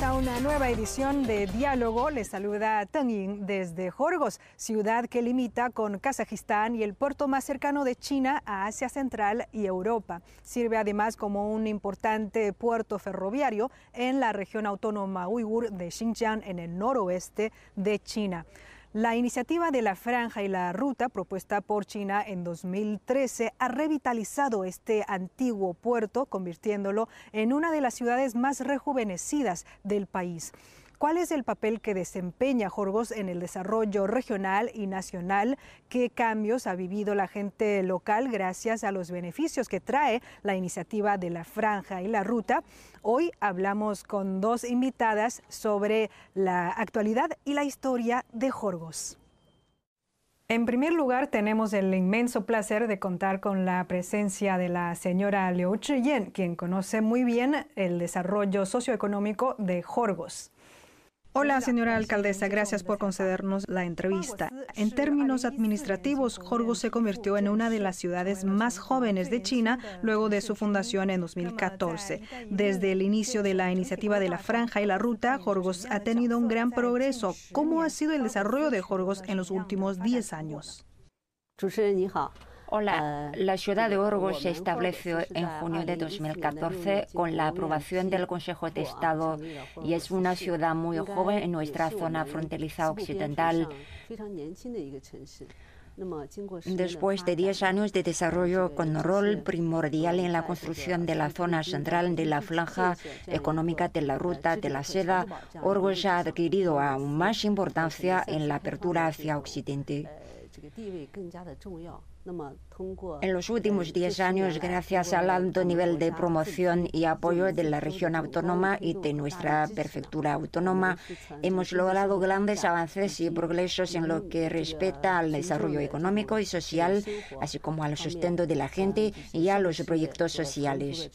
A una nueva edición de Diálogo. Les saluda Teng Ying desde Jorgos, ciudad que limita con Kazajistán y el puerto más cercano de China a Asia Central y Europa. Sirve además como un importante puerto ferroviario en la región autónoma uigur de Xinjiang en el noroeste de China. La iniciativa de la franja y la ruta propuesta por China en 2013 ha revitalizado este antiguo puerto, convirtiéndolo en una de las ciudades más rejuvenecidas del país. ¿Cuál es el papel que desempeña Jorgos en el desarrollo regional y nacional? ¿Qué cambios ha vivido la gente local gracias a los beneficios que trae la iniciativa de la franja y la ruta? Hoy hablamos con dos invitadas sobre la actualidad y la historia de Jorgos. En primer lugar, tenemos el inmenso placer de contar con la presencia de la señora Liu Chiyen, quien conoce muy bien el desarrollo socioeconómico de Jorgos. Hola, señora alcaldesa, gracias por concedernos la entrevista. En términos administrativos, Jorgos se convirtió en una de las ciudades más jóvenes de China luego de su fundación en 2014. Desde el inicio de la iniciativa de la franja y la ruta, Jorgos ha tenido un gran progreso. ¿Cómo ha sido el desarrollo de Jorgos en los últimos 10 años? Hola, la ciudad de Orgos se estableció en junio de 2014 con la aprobación del Consejo de Estado y es una ciudad muy joven en nuestra zona fronteriza occidental. Después de 10 años de desarrollo con rol primordial en la construcción de la zona central de la franja económica de la ruta de la seda, Orgos ha adquirido aún más importancia en la apertura hacia Occidente. En los últimos 10 años, gracias al alto nivel de promoción y apoyo de la región autónoma y de nuestra prefectura autónoma, hemos logrado grandes avances y progresos en lo que respecta al desarrollo económico y social, así como al sustento de la gente y a los proyectos sociales.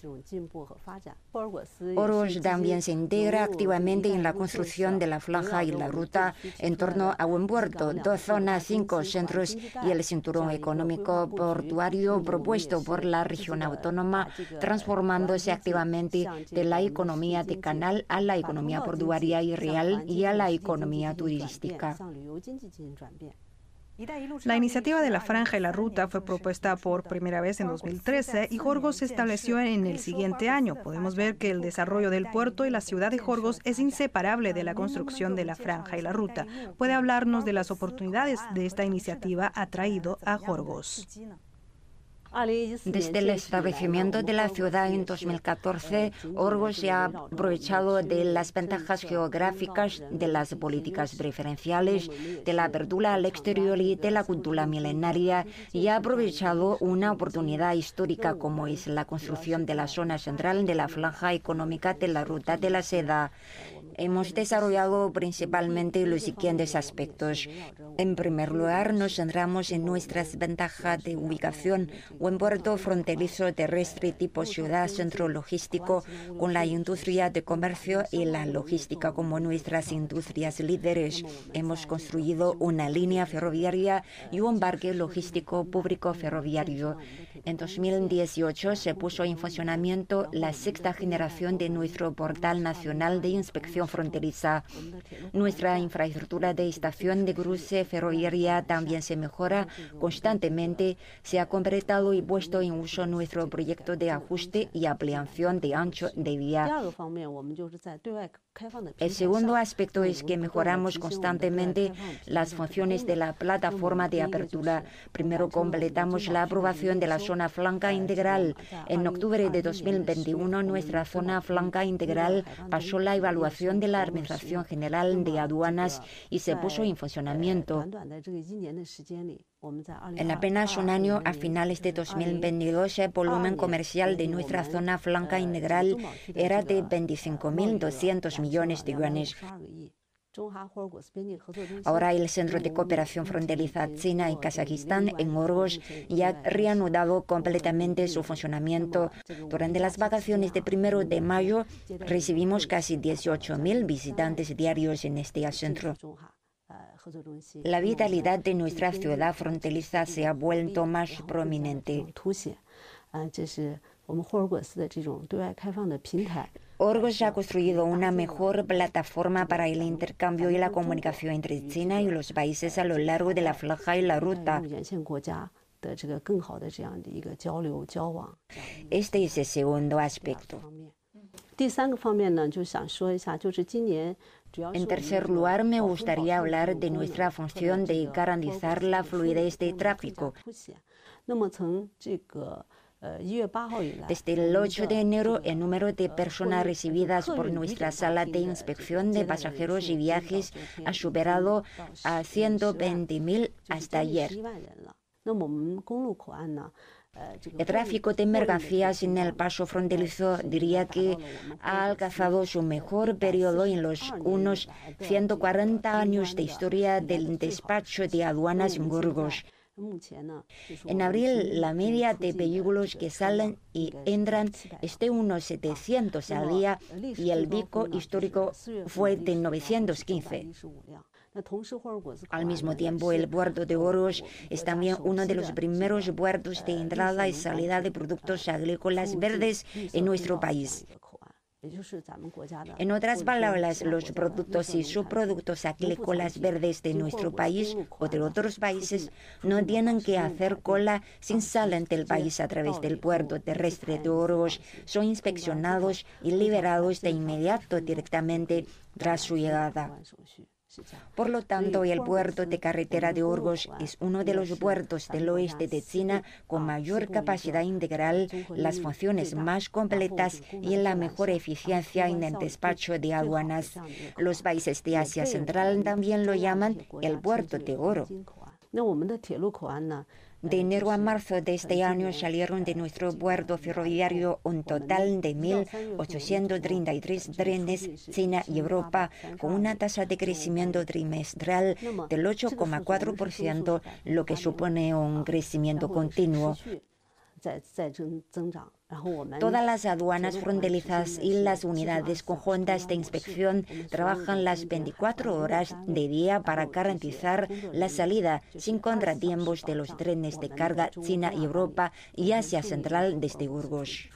Oros también se integra activamente en la construcción de la franja y la ruta en torno a un puerto, dos zonas, cinco centros y el cinturón económico portuario propuesto por la región autónoma, transformándose activamente de la economía de canal a la economía portuaria y real y a la economía turística. La iniciativa de la franja y la ruta fue propuesta por primera vez en 2013 y Jorgos se estableció en el siguiente año. Podemos ver que el desarrollo del puerto y la ciudad de Jorgos es inseparable de la construcción de la franja y la ruta. ¿Puede hablarnos de las oportunidades de esta iniciativa atraído a Jorgos? Desde el establecimiento de la ciudad en 2014, Orgos se ha aprovechado de las ventajas geográficas, de las políticas preferenciales, de la apertura al exterior y de la cultura milenaria y ha aprovechado una oportunidad histórica como es la construcción de la zona central de la franja económica de la ruta de la seda hemos desarrollado principalmente los siguientes aspectos. En primer lugar, nos centramos en nuestras ventajas de ubicación, un puerto fronterizo terrestre tipo ciudad centro logístico con la industria de comercio y la logística como nuestras industrias líderes. Hemos construido una línea ferroviaria y un parque logístico público ferroviario. En 2018 se puso en funcionamiento la sexta generación de nuestro portal nacional de inspección fronteriza. Nuestra infraestructura de estación de cruce ferroviaria también se mejora constantemente. Se ha completado y puesto en uso nuestro proyecto de ajuste y ampliación de ancho de vía. El segundo aspecto es que mejoramos constantemente las funciones de la plataforma de apertura. Primero completamos la aprobación de la zona flanca integral. En octubre de 2021, nuestra zona flanca integral pasó la evaluación de la Administración General de Aduanas y se puso en funcionamiento. En apenas un año, a finales de 2022, el volumen comercial de nuestra zona flanca integral era de 25.200 millones de yuanes. Ahora el Centro de Cooperación Fronteriza China y Kazajistán en Orgos ya ha reanudado completamente su funcionamiento. Durante las vacaciones de primero de mayo recibimos casi 18.000 visitantes diarios en este centro. La vitalidad de nuestra ciudad fronteriza se ha vuelto más prominente. Orgos ha construido una mejor plataforma para el intercambio y la comunicación entre China y los países a lo largo de la franja y la ruta. Este es el segundo aspecto. En tercer lugar, me gustaría hablar de nuestra función de garantizar la fluidez de tráfico. Desde el 8 de enero, el número de personas recibidas por nuestra sala de inspección de pasajeros y viajes ha superado a 120.000 hasta ayer. El tráfico de mercancías en el paso fronterizo diría que ha alcanzado su mejor periodo en los unos 140 años de historia del despacho de aduanas en Burgos. En abril, la media de vehículos que salen y entran es de unos 700 al día y el pico histórico fue de 915. Al mismo tiempo, el puerto de Oros es también uno de los primeros puertos de entrada y salida de productos agrícolas verdes en nuestro país. En otras palabras, los productos y subproductos agrícolas verdes de nuestro país o de otros países no tienen que hacer cola sin salir del país a través del puerto terrestre de Oros. Son inspeccionados y liberados de inmediato directamente tras su llegada. Por lo tanto, el puerto de carretera de Orgos es uno de los puertos del oeste de China con mayor capacidad integral, las funciones más completas y la mejor eficiencia en el despacho de aduanas. Los países de Asia Central también lo llaman el puerto de oro. De enero a marzo de este año salieron de nuestro puerto ferroviario un total de 1.833 trenes China y Europa con una tasa de crecimiento trimestral del 8,4%, lo que supone un crecimiento continuo. Todas las aduanas fronterizas y las unidades conjuntas de inspección trabajan las 24 horas de día para garantizar la salida sin contratiempos de los trenes de carga China y Europa y Asia Central desde Burgos.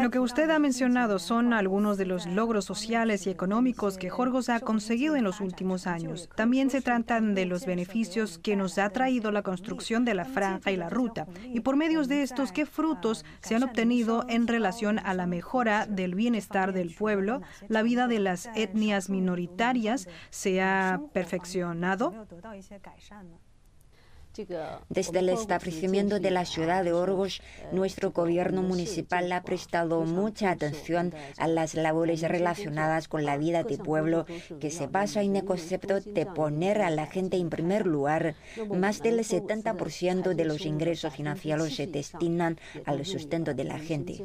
Lo que usted ha mencionado son algunos de los logros sociales y económicos que Jorgos ha conseguido en los últimos años. También se tratan de los beneficios que nos ha traído la construcción de la franja y la ruta. Y por medio de estos, ¿qué frutos se han obtenido en relación a la mejora del bienestar del pueblo? La vida de las etnias minoritarias se ha perfeccionado. Desde el establecimiento de la ciudad de Orgos, nuestro gobierno municipal ha prestado mucha atención a las labores relacionadas con la vida del pueblo, que se basa en el concepto de poner a la gente en primer lugar. Más del 70% de los ingresos financieros se destinan al sustento de la gente.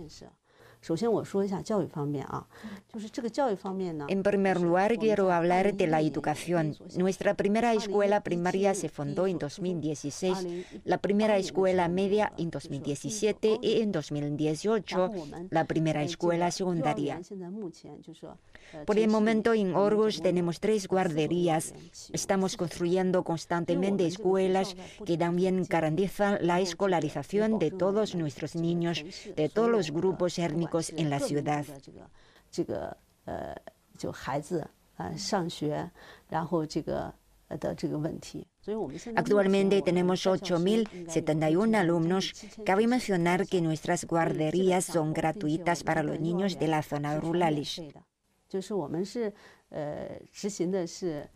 En primer lugar, quiero hablar de la educación. Nuestra primera escuela primaria se fundó en 2016, la primera escuela media en 2017 y en 2018 la primera escuela secundaria. Por el momento en Orgos tenemos tres guarderías. Estamos construyendo constantemente escuelas que también garantizan la escolarización de todos nuestros niños, de todos los grupos étnicos en la ciudad. Actualmente tenemos 8.071 alumnos. Cabe mencionar que nuestras guarderías son gratuitas para los niños de las zonas rurales.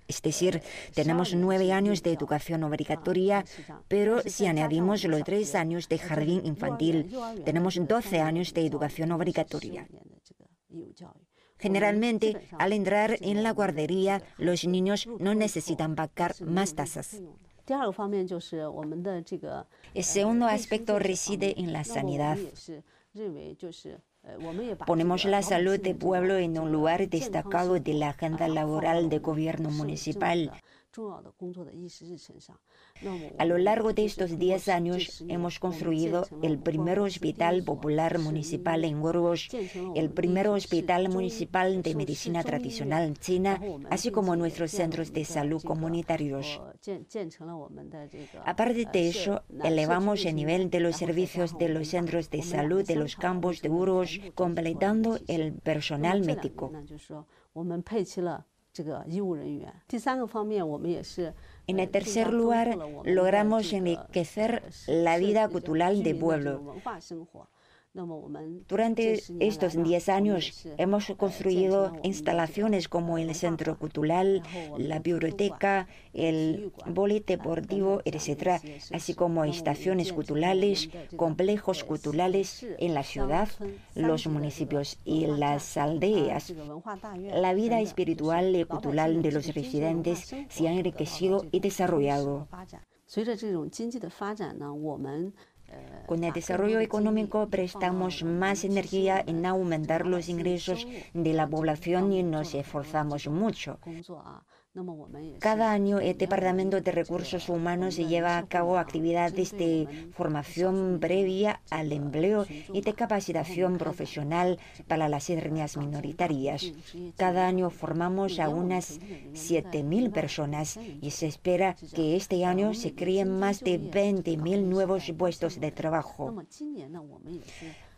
Es decir, tenemos nueve años de educación obligatoria, pero si añadimos los tres años de jardín infantil, tenemos 12 años de educación obligatoria. Generalmente, al entrar en la guardería, los niños no necesitan pagar más tasas. El segundo aspecto reside en la sanidad. Ponemos la salud del pueblo en un lugar destacado de la agenda laboral del gobierno municipal. A lo largo de estos 10 años hemos construido el primer hospital popular municipal en Burgos, el primer hospital municipal de medicina tradicional en China, así como nuestros centros de salud comunitarios. Aparte de eso, elevamos el nivel de los servicios de los centros de salud de los campos de Burgos, completando el personal médico. En el tercer lugar, logramos enriquecer la vida cultural del pueblo. Durante estos 10 años hemos construido instalaciones como el centro cultural, la biblioteca, el deportivo, etc., así como estaciones culturales, complejos culturales en la ciudad, los municipios y las aldeas. La vida espiritual y cultural de los residentes se ha enriquecido y desarrollado. Con el desarrollo económico prestamos más energía en aumentar los ingresos de la población y nos esforzamos mucho. Cada año el Departamento de Recursos Humanos lleva a cabo actividades de formación previa al empleo y de capacitación profesional para las etnias minoritarias. Cada año formamos a unas 7.000 personas y se espera que este año se creen más de 20.000 nuevos puestos de trabajo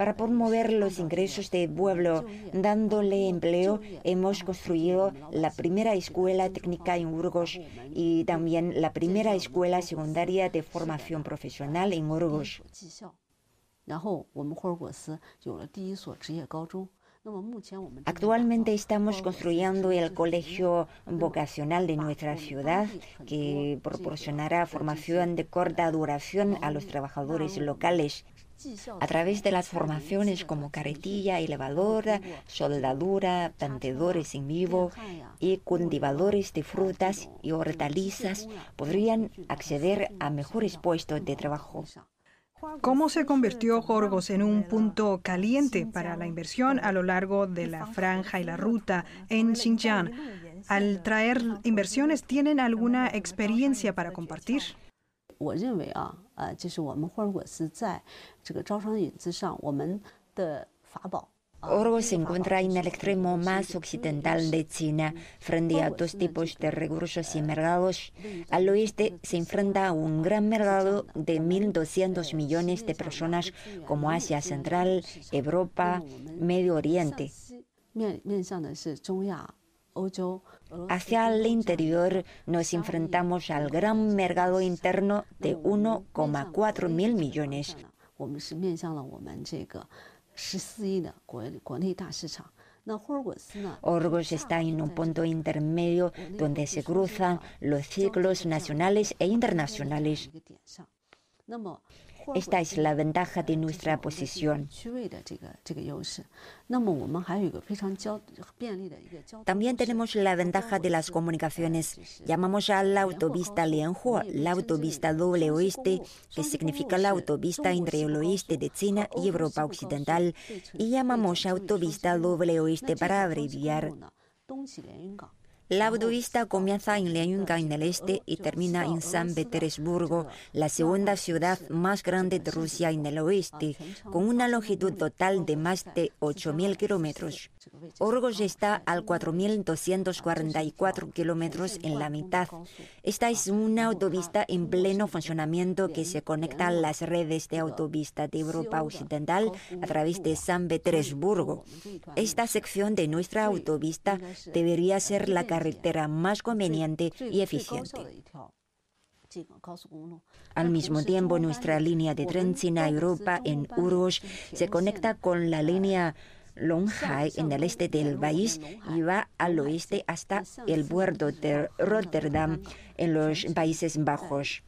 para promover los ingresos del pueblo, dándole empleo, hemos construido la primera escuela técnica en Burgos y también la primera escuela secundaria de formación profesional en Burgos. Actualmente estamos construyendo el colegio vocacional de nuestra ciudad que proporcionará formación de corta duración a los trabajadores locales a través de las formaciones como carretilla, elevadora, soldadura, tantedores en vivo y cultivadores de frutas y hortalizas podrían acceder a mejores puestos de trabajo. ¿Cómo se convirtió Jorgos en un punto caliente para la inversión a lo largo de la franja y la ruta en Xinjiang? Al traer inversiones, ¿tienen alguna experiencia para compartir? Orgo se encuentra en el extremo más occidental de China, frente a dos tipos de recursos y mercados. Al oeste se enfrenta a un gran mercado de 1.200 millones de personas como Asia Central, Europa, Medio Oriente. Hacia el interior nos enfrentamos al gran mercado interno de 1,4 mil millones. Orgos está en un punto intermedio donde se cruzan los ciclos nacionales e internacionales. Esta es la ventaja de nuestra posición. También tenemos la ventaja de las comunicaciones. Llamamos a la autopista Lianhua la autopista doble oeste, que significa la autopista entre el oeste de China y Europa Occidental, y llamamos autopista doble oeste para abreviar. La autopista comienza en Lianyunga en el este y termina en San Petersburgo, la segunda ciudad más grande de Rusia en el oeste, con una longitud total de más de 8.000 kilómetros. Orgos está a 4.244 kilómetros en la mitad. Esta es una autopista en pleno funcionamiento que se conecta a las redes de autopista de Europa Occidental a través de San Petersburgo. Esta sección de nuestra autopista debería ser la carretera más conveniente y eficiente. Al mismo tiempo, nuestra línea de tren China-Europa en Urus se conecta con la línea Longhai en el este del país y va al oeste hasta el puerto de Rotterdam en los Países Bajos.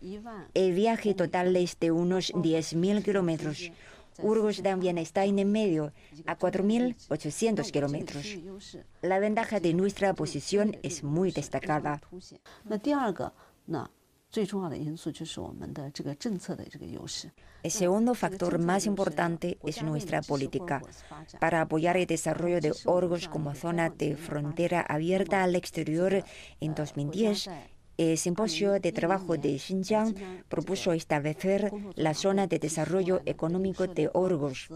El viaje total es de unos 10.000 kilómetros. Urgos también está en el medio, a 4.800 kilómetros. La ventaja de nuestra posición es muy destacada. El segundo factor más importante es nuestra política. Para apoyar el desarrollo de Orgos como zona de frontera abierta al exterior, en 2010 El Simposio de Trabajo de Xinjiang propuso establecer la zona de desarrollo económico de Orgos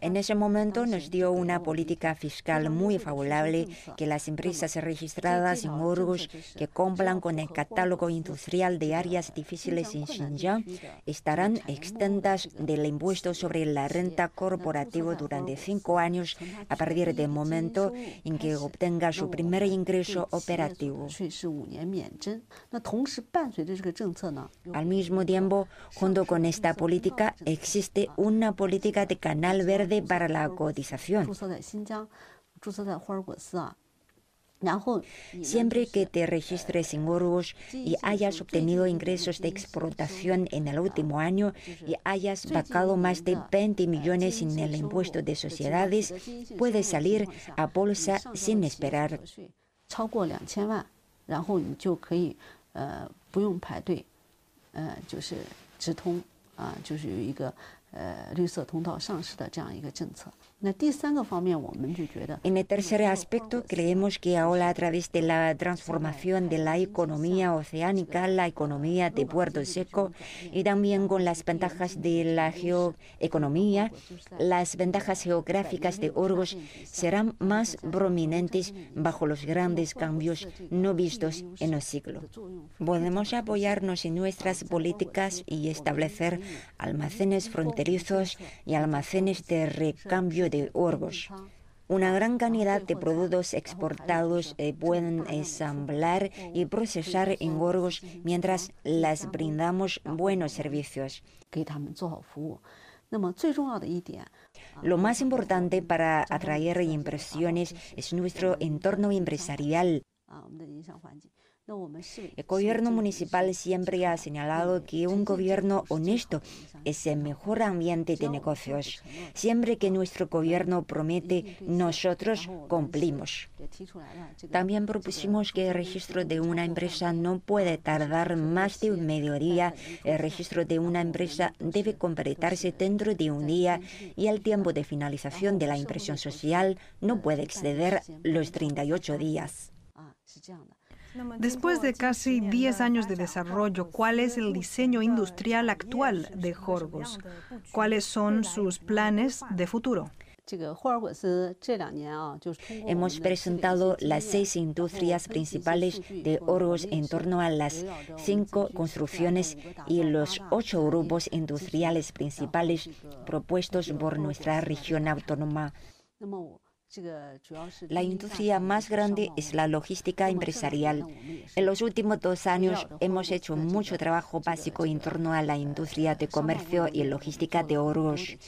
en ese momento nos dio una política fiscal muy favorable que las empresas registradas en Orgos que cumplan con el catálogo industrial de áreas difíciles en Xinjiang estarán exentas del impuesto sobre la renta corporativa durante cinco años a partir del momento en que obtenga su primer ingreso operativo. Al mismo tiempo, junto con esta política, existe una política de verde para la cotización. Siempre que te registres en Orgos y hayas obtenido ingresos de exportación en el último año y hayas pagado más de 20 millones en el impuesto de sociedades, puedes salir a bolsa sin esperar. En el tercer aspecto, creemos que ahora a través de la transformación de la economía oceánica, la economía de puerto seco y también con las ventajas de la geoeconomía, las ventajas geográficas de Orgos serán más prominentes bajo los grandes cambios no vistos en el siglo. Podemos apoyarnos en nuestras políticas y establecer almacenes fronterizos y almacenes de recambio de Orgos. Una gran cantidad de productos exportados eh, pueden ensamblar y procesar en Orgos mientras les brindamos buenos servicios. Lo más importante para atraer impresiones es nuestro entorno empresarial. El gobierno municipal siempre ha señalado que un gobierno honesto es el mejor ambiente de negocios. Siempre que nuestro gobierno promete, nosotros cumplimos. También propusimos que el registro de una empresa no puede tardar más de un mediodía. El registro de una empresa debe completarse dentro de un día y el tiempo de finalización de la impresión social no puede exceder los 38 días. Después de casi 10 años de desarrollo, ¿cuál es el diseño industrial actual de Jorgos? ¿Cuáles son sus planes de futuro? Hemos presentado las seis industrias principales de Orgos en torno a las cinco construcciones y los ocho grupos industriales principales propuestos por nuestra región autónoma. La industria más grande es la logística empresarial. En los últimos dos años hemos hecho mucho trabajo básico en torno a la industria de comercio y logística de Orgos.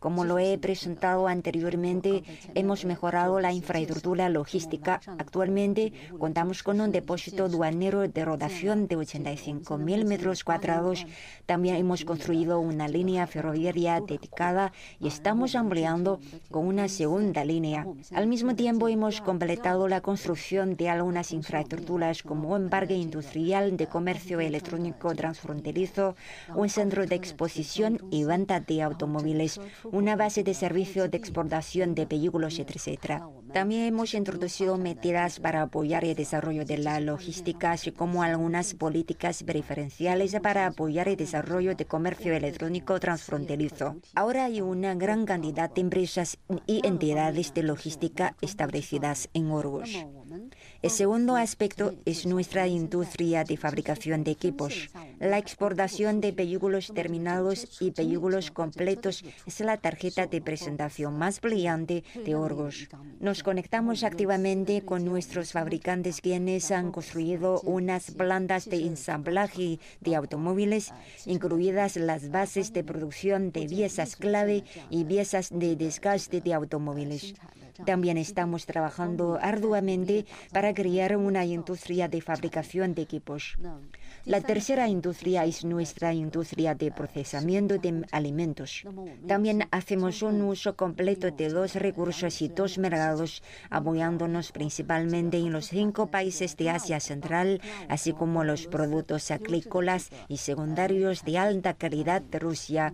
Como lo he presentado anteriormente, hemos mejorado la infraestructura logística. Actualmente contamos con un depósito duanero de rotación de 85.000 metros cuadrados. También hemos construido una línea ferroviaria dedicada y estamos ampliando con una segunda línea. Al mismo tiempo, hemos completado la construcción de algunas infraestructuras como un parque industrial de comercio electrónico transfronterizo, un centro de exposición y venta de automóviles, una base de servicio de exportación de vehículos, etc. También hemos introducido medidas para apoyar el desarrollo de la logística, así como algunas políticas preferenciales para apoyar el desarrollo de comercio electrónico transfronterizo. Ahora hay una gran cantidad de empresas y entidades de logística establecidas en Orgos. El segundo aspecto es nuestra industria de fabricación de equipos. La exportación de vehículos terminados y vehículos completos es la tarjeta de presentación más brillante de Orgos. Nos conectamos activamente con nuestros fabricantes quienes han construido unas plantas de ensamblaje de automóviles, incluidas las bases de producción de piezas clave y piezas de desgaste de automóviles. También estamos trabajando arduamente para crear una industria de fabricación de equipos. La tercera industria es nuestra industria de procesamiento de alimentos. También hacemos un uso completo de dos recursos y dos mercados, apoyándonos principalmente en los cinco países de Asia Central, así como los productos agrícolas y secundarios de alta calidad de Rusia.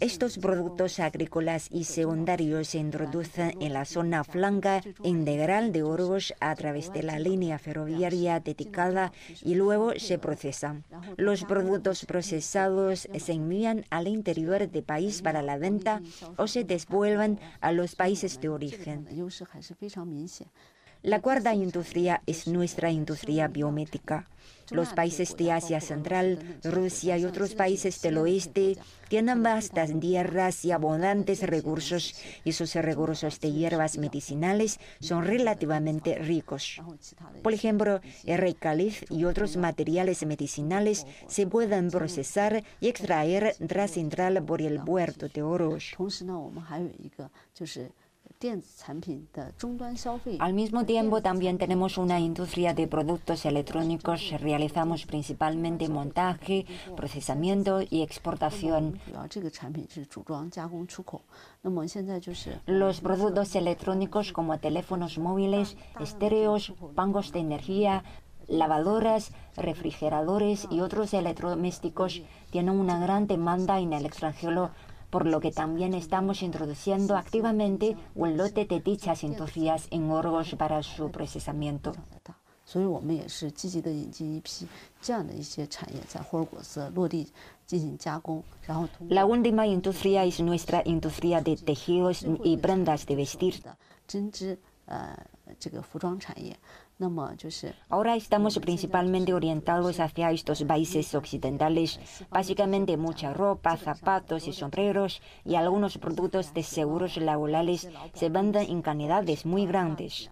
Estos productos agrícolas y secundarios se introducen en la zona flanca integral de Orgos a través de la línea ferroviaria dedicada y luego se procesan. Los productos procesados se envían al interior del país para la venta o se devuelven a los países de origen. La cuarta industria es nuestra industria biomédica. Los países de Asia Central, Rusia y otros países del oeste tienen vastas tierras y abundantes recursos y sus recursos de hierbas medicinales son relativamente ricos. Por ejemplo, el caliz y otros materiales medicinales se pueden procesar y extraer tras entrar por el puerto de Oroz. Al mismo tiempo, también tenemos una industria de productos electrónicos. Realizamos principalmente montaje, procesamiento y exportación. Los productos electrónicos como teléfonos móviles, estéreos, bancos de energía, lavadoras, refrigeradores y otros electrodomésticos tienen una gran demanda en el extranjero por lo que también estamos introduciendo activamente un lote de dichas industrias en Orgos para su procesamiento. La última industria es nuestra industria de tejidos y prendas de vestir. Ahora estamos principalmente orientados hacia estos países occidentales. Básicamente mucha ropa, zapatos y sombreros y algunos productos de seguros laborales se venden en cantidades muy grandes.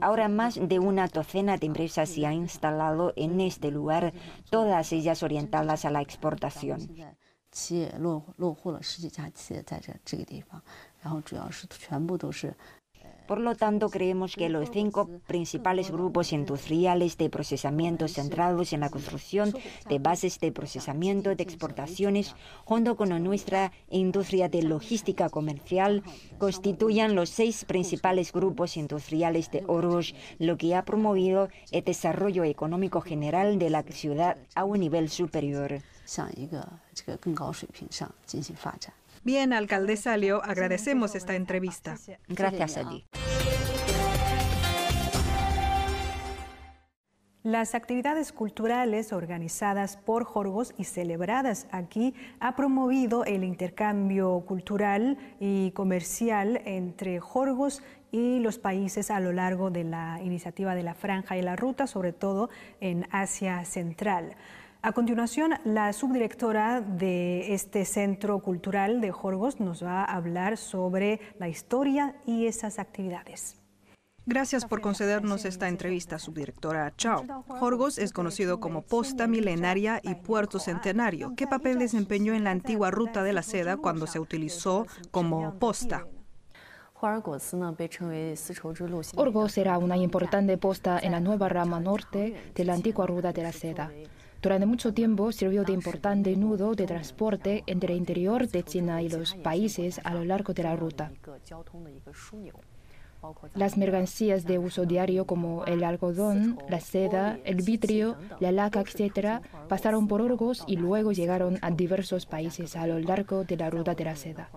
Ahora más de una docena de empresas se han instalado en este lugar, todas ellas orientadas a la exportación. Por lo tanto, creemos que los cinco principales grupos industriales de procesamiento centrados en la construcción de bases de procesamiento de exportaciones, junto con nuestra industria de logística comercial, constituyan los seis principales grupos industriales de Oroz, lo que ha promovido el desarrollo económico general de la ciudad a un nivel superior. Bien, alcaldesa Leo, agradecemos esta entrevista. Gracias a ti. Las actividades culturales organizadas por Jorgos y celebradas aquí ha promovido el intercambio cultural y comercial entre Jorgos y los países a lo largo de la iniciativa de la Franja y la Ruta, sobre todo en Asia Central. A continuación, la subdirectora de este Centro Cultural de Jorgos nos va a hablar sobre la historia y esas actividades. Gracias por concedernos esta entrevista, subdirectora Chao. Jorgos es conocido como Posta Milenaria y Puerto Centenario. ¿Qué papel desempeñó en la antigua ruta de la seda cuando se utilizó como posta? Orgos era una importante posta en la nueva rama norte de la antigua ruta de la seda. Durante mucho tiempo sirvió de importante nudo de transporte entre el interior de China y los países a lo largo de la ruta. Las mercancías de uso diario como el algodón, la seda, el vidrio, la laca, etc., pasaron por Orgos y luego llegaron a diversos países a lo largo de la ruta de la seda.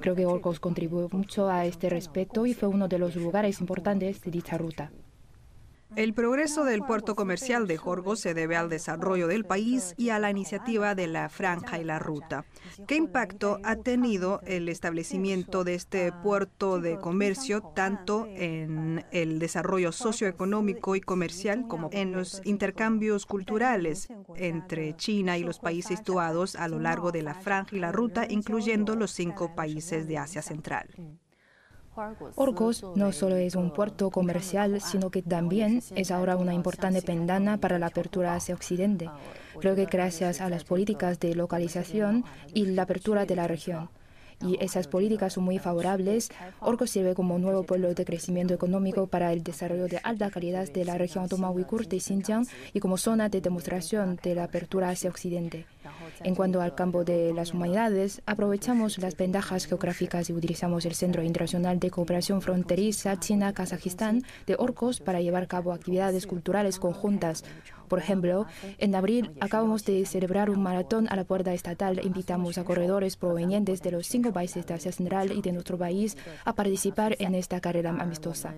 Creo que Orgos contribuyó mucho a este respecto y fue uno de los lugares importantes de dicha ruta. El progreso del puerto comercial de Jorgos se debe al desarrollo del país y a la iniciativa de la franja y la ruta. ¿Qué impacto ha tenido el establecimiento de este puerto de comercio tanto en el desarrollo socioeconómico y comercial como en los intercambios culturales entre China y los países situados a lo largo de la franja y la ruta, incluyendo los cinco países de Asia Central? Orgos no solo es un puerto comercial, sino que también es ahora una importante pendana para la apertura hacia Occidente. Creo que gracias a las políticas de localización y la apertura de la región. y esas políticas son muy favorables, Orgos sirve como nuevo pueblo de crecimiento económico para el desarrollo de alta calidad de la región autónoma uigur de Xinjiang y como zona de demostración de la apertura hacia Occidente. En cuanto al campo de las humanidades, aprovechamos las ventajas geográficas y utilizamos el Centro Internacional de Cooperación Fronteriza China-Kazajistán de Orcos para llevar a cabo actividades culturales conjuntas por ejemplo, en abril acabamos de celebrar un maratón a la puerta estatal. Invitamos a corredores provenientes de los cinco países de Asia Central y de nuestro país a participar en esta carrera amistosa.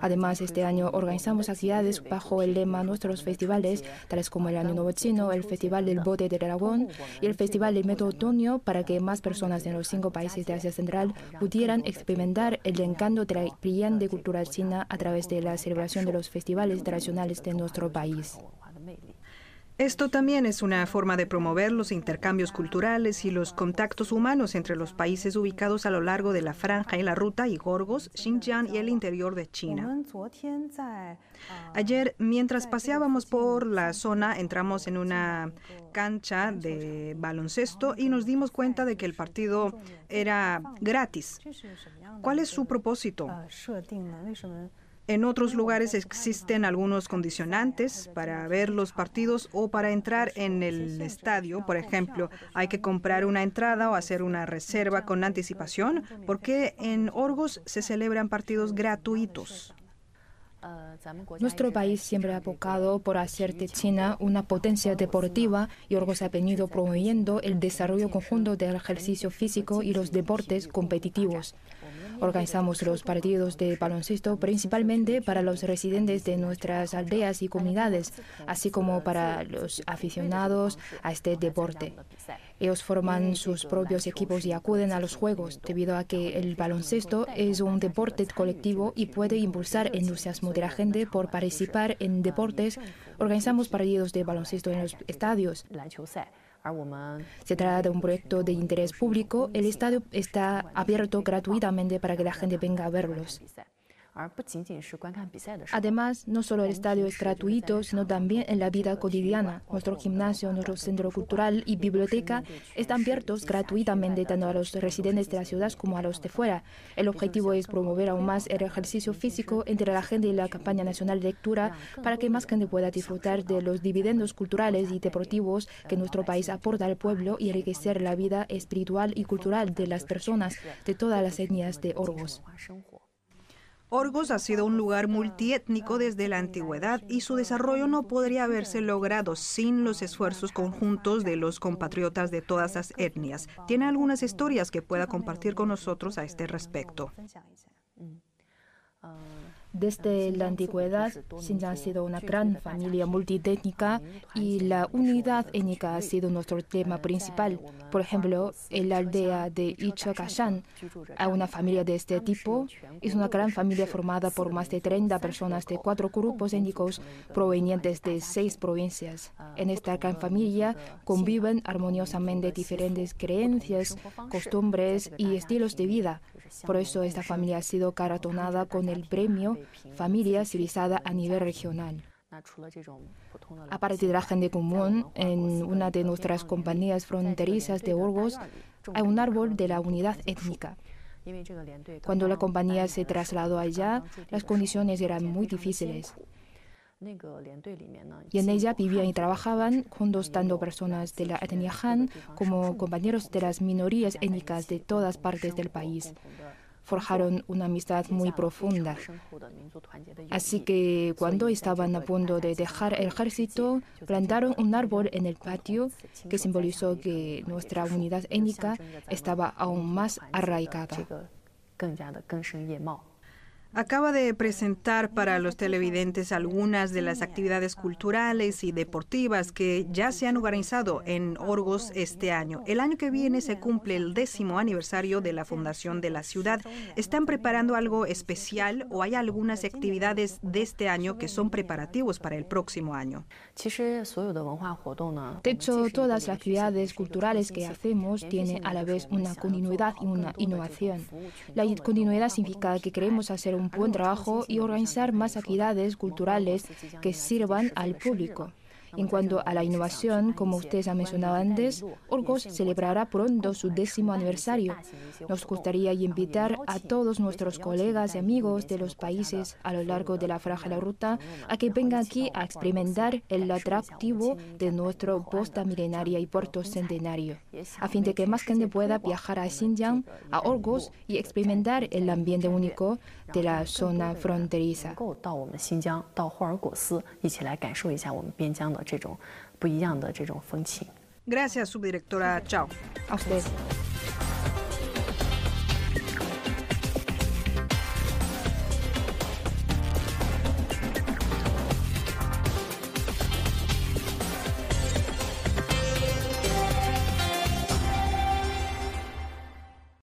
Además, este año organizamos actividades bajo el lema Nuestros festivales, tales como el Año Nuevo Chino, el Festival del Bote del Y el Festival del Método Otoño, para que más personas de los cinco países de Asia Central pudieran experimentar el encanto de la brillante cultura china a través de la celebración de los festivales tradicionales de nuestro país. Esto también es una forma de promover los intercambios culturales y los contactos humanos entre los países ubicados a lo largo de la franja y la ruta y Gorgos, Xinjiang y el interior de China. Ayer, mientras paseábamos por la zona, entramos en una cancha de baloncesto y nos dimos cuenta de que el partido era gratis. ¿Cuál es su propósito? En otros lugares existen algunos condicionantes para ver los partidos o para entrar en el estadio. Por ejemplo, hay que comprar una entrada o hacer una reserva con anticipación, porque en Orgos se celebran partidos gratuitos. Nuestro país siempre ha abocado por hacer de China una potencia deportiva y Orgos ha venido promoviendo el desarrollo conjunto del ejercicio físico y los deportes competitivos. Organizamos los partidos de baloncesto principalmente para los residentes de nuestras aldeas y comunidades, así como para los aficionados a este deporte. Ellos forman sus propios equipos y acuden a los juegos, debido a que el baloncesto es un deporte colectivo y puede impulsar entusiasmo de la gente por participar en deportes. Organizamos partidos de baloncesto en los estadios. Se trata de un proyecto de interés público. El estadio está abierto gratuitamente para que la gente venga a verlos. Además, no solo el estadio es gratuito, sino también en la vida cotidiana. Nuestro gimnasio, nuestro centro cultural y biblioteca están abiertos gratuitamente tanto a los residentes de la ciudad como a los de fuera. El objetivo es promover aún más el ejercicio físico entre la gente y la campaña nacional de lectura para que más gente pueda disfrutar de los dividendos culturales y deportivos que nuestro país aporta al pueblo y enriquecer la vida espiritual y cultural de las personas de todas las etnias de Orgos. Orgos ha sido un lugar multiétnico desde la antigüedad y su desarrollo no podría haberse logrado sin los esfuerzos conjuntos de los compatriotas de todas las etnias. ¿Tiene algunas historias que pueda compartir con nosotros a este respecto? Desde la antigüedad, Xinjiang ha sido una gran familia multitécnica y la unidad étnica ha sido nuestro tema principal. Por ejemplo, en la aldea de Ichakashan, a una familia de este tipo es una gran familia formada por más de 30 personas de cuatro grupos étnicos provenientes de seis provincias. En esta gran familia conviven armoniosamente diferentes creencias, costumbres y estilos de vida. Por eso esta familia ha sido caratonada con el premio Familia Civilizada a nivel regional. Aparte de la gente común, en una de nuestras compañías fronterizas de Orgos hay un árbol de la unidad étnica. Cuando la compañía se trasladó allá, las condiciones eran muy difíciles. Y en ella vivían y trabajaban juntos tanto personas de la etnia Han como compañeros de las minorías étnicas de todas partes del país forjaron una amistad muy profunda. Así que cuando estaban a punto de dejar el ejército, plantaron un árbol en el patio que simbolizó que nuestra unidad étnica estaba aún más arraigada. Acaba de presentar para los televidentes algunas de las actividades culturales y deportivas que ya se han organizado en Orgos este año. El año que viene se cumple el décimo aniversario de la fundación de la ciudad. ¿Están preparando algo especial o hay algunas actividades de este año que son preparativos para el próximo año? De hecho, todas las actividades culturales que hacemos tienen a la vez una continuidad y una innovación. La continuidad significa que queremos hacer un buen trabajo y organizar más actividades culturales que sirvan al público. En cuanto a la innovación, como ustedes han mencionado antes, Orgos celebrará pronto su décimo aniversario. Nos gustaría invitar a todos nuestros colegas y amigos de los países a lo largo de la frágil ruta a que vengan aquí a experimentar el atractivo de nuestro posta milenaria y puerto centenario, a fin de que más gente pueda viajar a Xinjiang, a Orgos y experimentar el ambiente único de la zona fronteriza. Gracias, subdirectora Chao. A usted.